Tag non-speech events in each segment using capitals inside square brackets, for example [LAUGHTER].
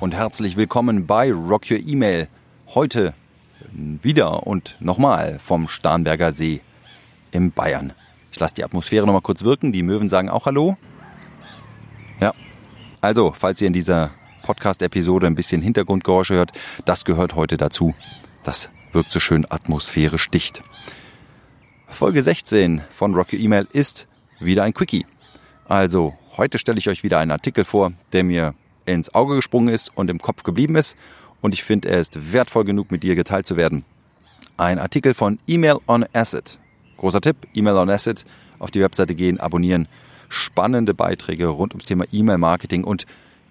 und herzlich willkommen bei Rock Your Email. Heute wieder und nochmal vom Starnberger See in Bayern. Ich lasse die Atmosphäre nochmal kurz wirken. Die Möwen sagen auch Hallo. Ja, also, falls ihr in dieser Podcast-Episode ein bisschen Hintergrundgeräusche hört, das gehört heute dazu. Das wirkt so schön atmosphärisch dicht. Folge 16 von Rock Your Email ist wieder ein Quickie. Also, heute stelle ich euch wieder einen Artikel vor, der mir ins Auge gesprungen ist und im Kopf geblieben ist. Und ich finde, er ist wertvoll genug, mit dir geteilt zu werden. Ein Artikel von Email on Acid. Großer Tipp, Email on Acid. Auf die Webseite gehen, abonnieren. Spannende Beiträge rund ums Thema E-Mail-Marketing. Und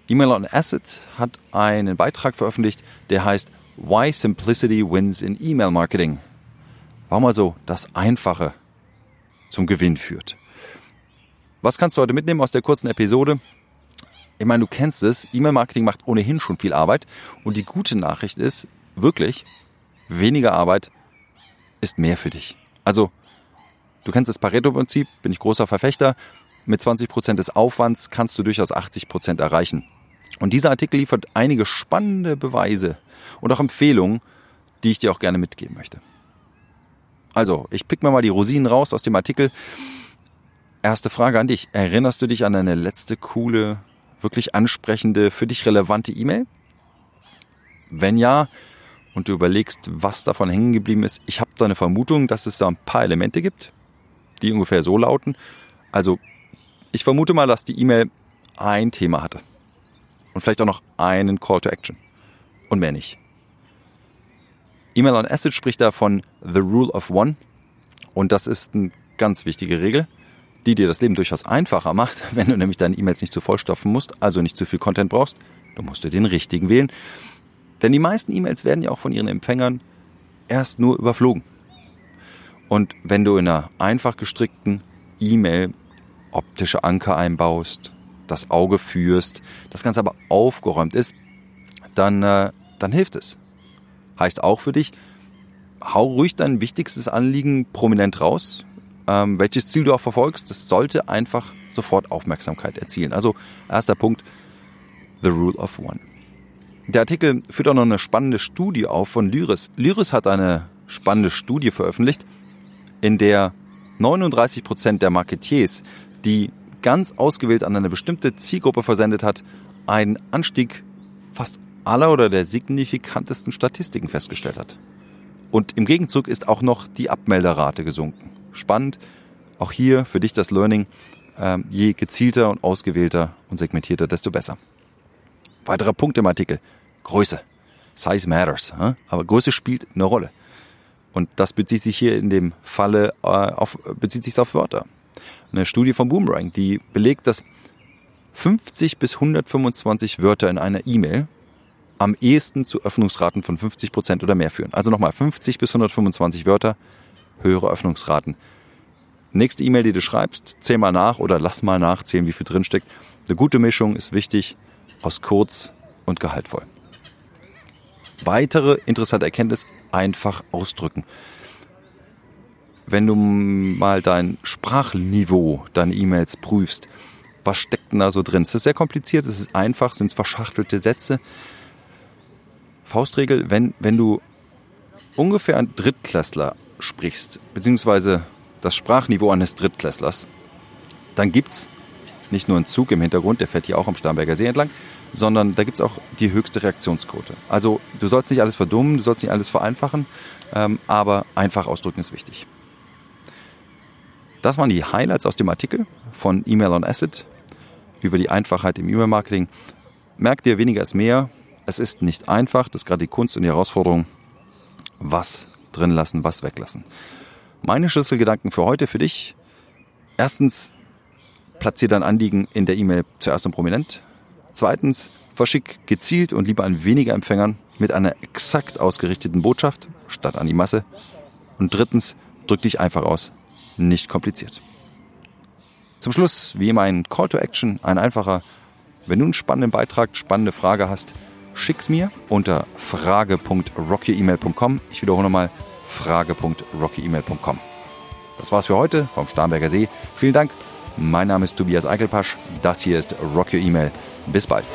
Email on Acid hat einen Beitrag veröffentlicht, der heißt Why Simplicity Wins in Email Marketing. Warum also das Einfache zum Gewinn führt. Was kannst du heute mitnehmen aus der kurzen Episode? Ich meine, du kennst es, E-Mail-Marketing macht ohnehin schon viel Arbeit. Und die gute Nachricht ist, wirklich, weniger Arbeit ist mehr für dich. Also, du kennst das Pareto-Prinzip, bin ich großer Verfechter. Mit 20 Prozent des Aufwands kannst du durchaus 80 Prozent erreichen. Und dieser Artikel liefert einige spannende Beweise und auch Empfehlungen, die ich dir auch gerne mitgeben möchte. Also, ich pick mir mal die Rosinen raus aus dem Artikel. Erste Frage an dich. Erinnerst du dich an deine letzte coole wirklich ansprechende, für dich relevante E-Mail? Wenn ja, und du überlegst, was davon hängen geblieben ist, ich habe da eine Vermutung, dass es da ein paar Elemente gibt, die ungefähr so lauten. Also, ich vermute mal, dass die E-Mail ein Thema hatte. Und vielleicht auch noch einen Call to Action. Und mehr nicht. E-Mail on Acid spricht da von The Rule of One. Und das ist eine ganz wichtige Regel die dir das Leben durchaus einfacher macht, [LAUGHS] wenn du nämlich deine E-Mails nicht zu vollstopfen musst, also nicht zu viel Content brauchst, dann musst du den richtigen wählen. Denn die meisten E-Mails werden ja auch von ihren Empfängern erst nur überflogen. Und wenn du in einer einfach gestrickten E-Mail optische Anker einbaust, das Auge führst, das Ganze aber aufgeräumt ist, dann, äh, dann hilft es. Heißt auch für dich, hau ruhig dein wichtigstes Anliegen prominent raus, ähm, welches Ziel du auch verfolgst, das sollte einfach sofort Aufmerksamkeit erzielen. Also erster Punkt, The Rule of One. Der Artikel führt auch noch eine spannende Studie auf von Lyris. Lyris hat eine spannende Studie veröffentlicht, in der 39 Prozent der Marketiers, die ganz ausgewählt an eine bestimmte Zielgruppe versendet hat, einen Anstieg fast aller oder der signifikantesten Statistiken festgestellt hat. Und im Gegenzug ist auch noch die Abmelderate gesunken spannend. Auch hier für dich das Learning. Ähm, je gezielter und ausgewählter und segmentierter, desto besser. Weiterer Punkt im Artikel. Größe. Size matters. Aber Größe spielt eine Rolle. Und das bezieht sich hier in dem Falle äh, auf, bezieht sich auf Wörter. Eine Studie von Boomerang, die belegt, dass 50 bis 125 Wörter in einer E-Mail am ehesten zu Öffnungsraten von 50 Prozent oder mehr führen. Also nochmal 50 bis 125 Wörter höhere Öffnungsraten. Nächste E-Mail, die du schreibst, zähl mal nach oder lass mal nachzählen, wie viel drinsteckt. Eine gute Mischung ist wichtig aus kurz und gehaltvoll. Weitere interessante Erkenntnis, einfach ausdrücken. Wenn du mal dein Sprachniveau, deine E-Mails prüfst, was steckt denn da so drin? Es ist sehr kompliziert, es ist einfach, sind es verschachtelte Sätze. Faustregel, wenn, wenn du ungefähr ein Drittklässler sprichst, beziehungsweise das Sprachniveau eines Drittklässlers, dann gibt es nicht nur einen Zug im Hintergrund, der fährt hier auch am Starnberger See entlang, sondern da gibt es auch die höchste Reaktionsquote. Also du sollst nicht alles verdummen, du sollst nicht alles vereinfachen, ähm, aber einfach ausdrücken ist wichtig. Das waren die Highlights aus dem Artikel von Email on Acid über die Einfachheit im E-Mail-Marketing. Merk dir, weniger ist mehr. Es ist nicht einfach, das ist gerade die Kunst und die Herausforderung. Was drin lassen, was weglassen. Meine Schlüsselgedanken für heute für dich. Erstens, platziere dein Anliegen in der E-Mail zuerst und prominent. Zweitens, verschick gezielt und lieber an weniger Empfängern mit einer exakt ausgerichteten Botschaft statt an die Masse. Und drittens, drück dich einfach aus. Nicht kompliziert. Zum Schluss, wie immer, ein Call to Action, ein einfacher. Wenn du einen spannenden Beitrag, spannende Frage hast, schick's mir unter frage.rockyemail.com. Ich wiederhole nochmal, frage.rockyemail.com. Das war's für heute vom Starnberger See. Vielen Dank. Mein Name ist Tobias Eichelpasch. Das hier ist Rock Your Email. Bis bald.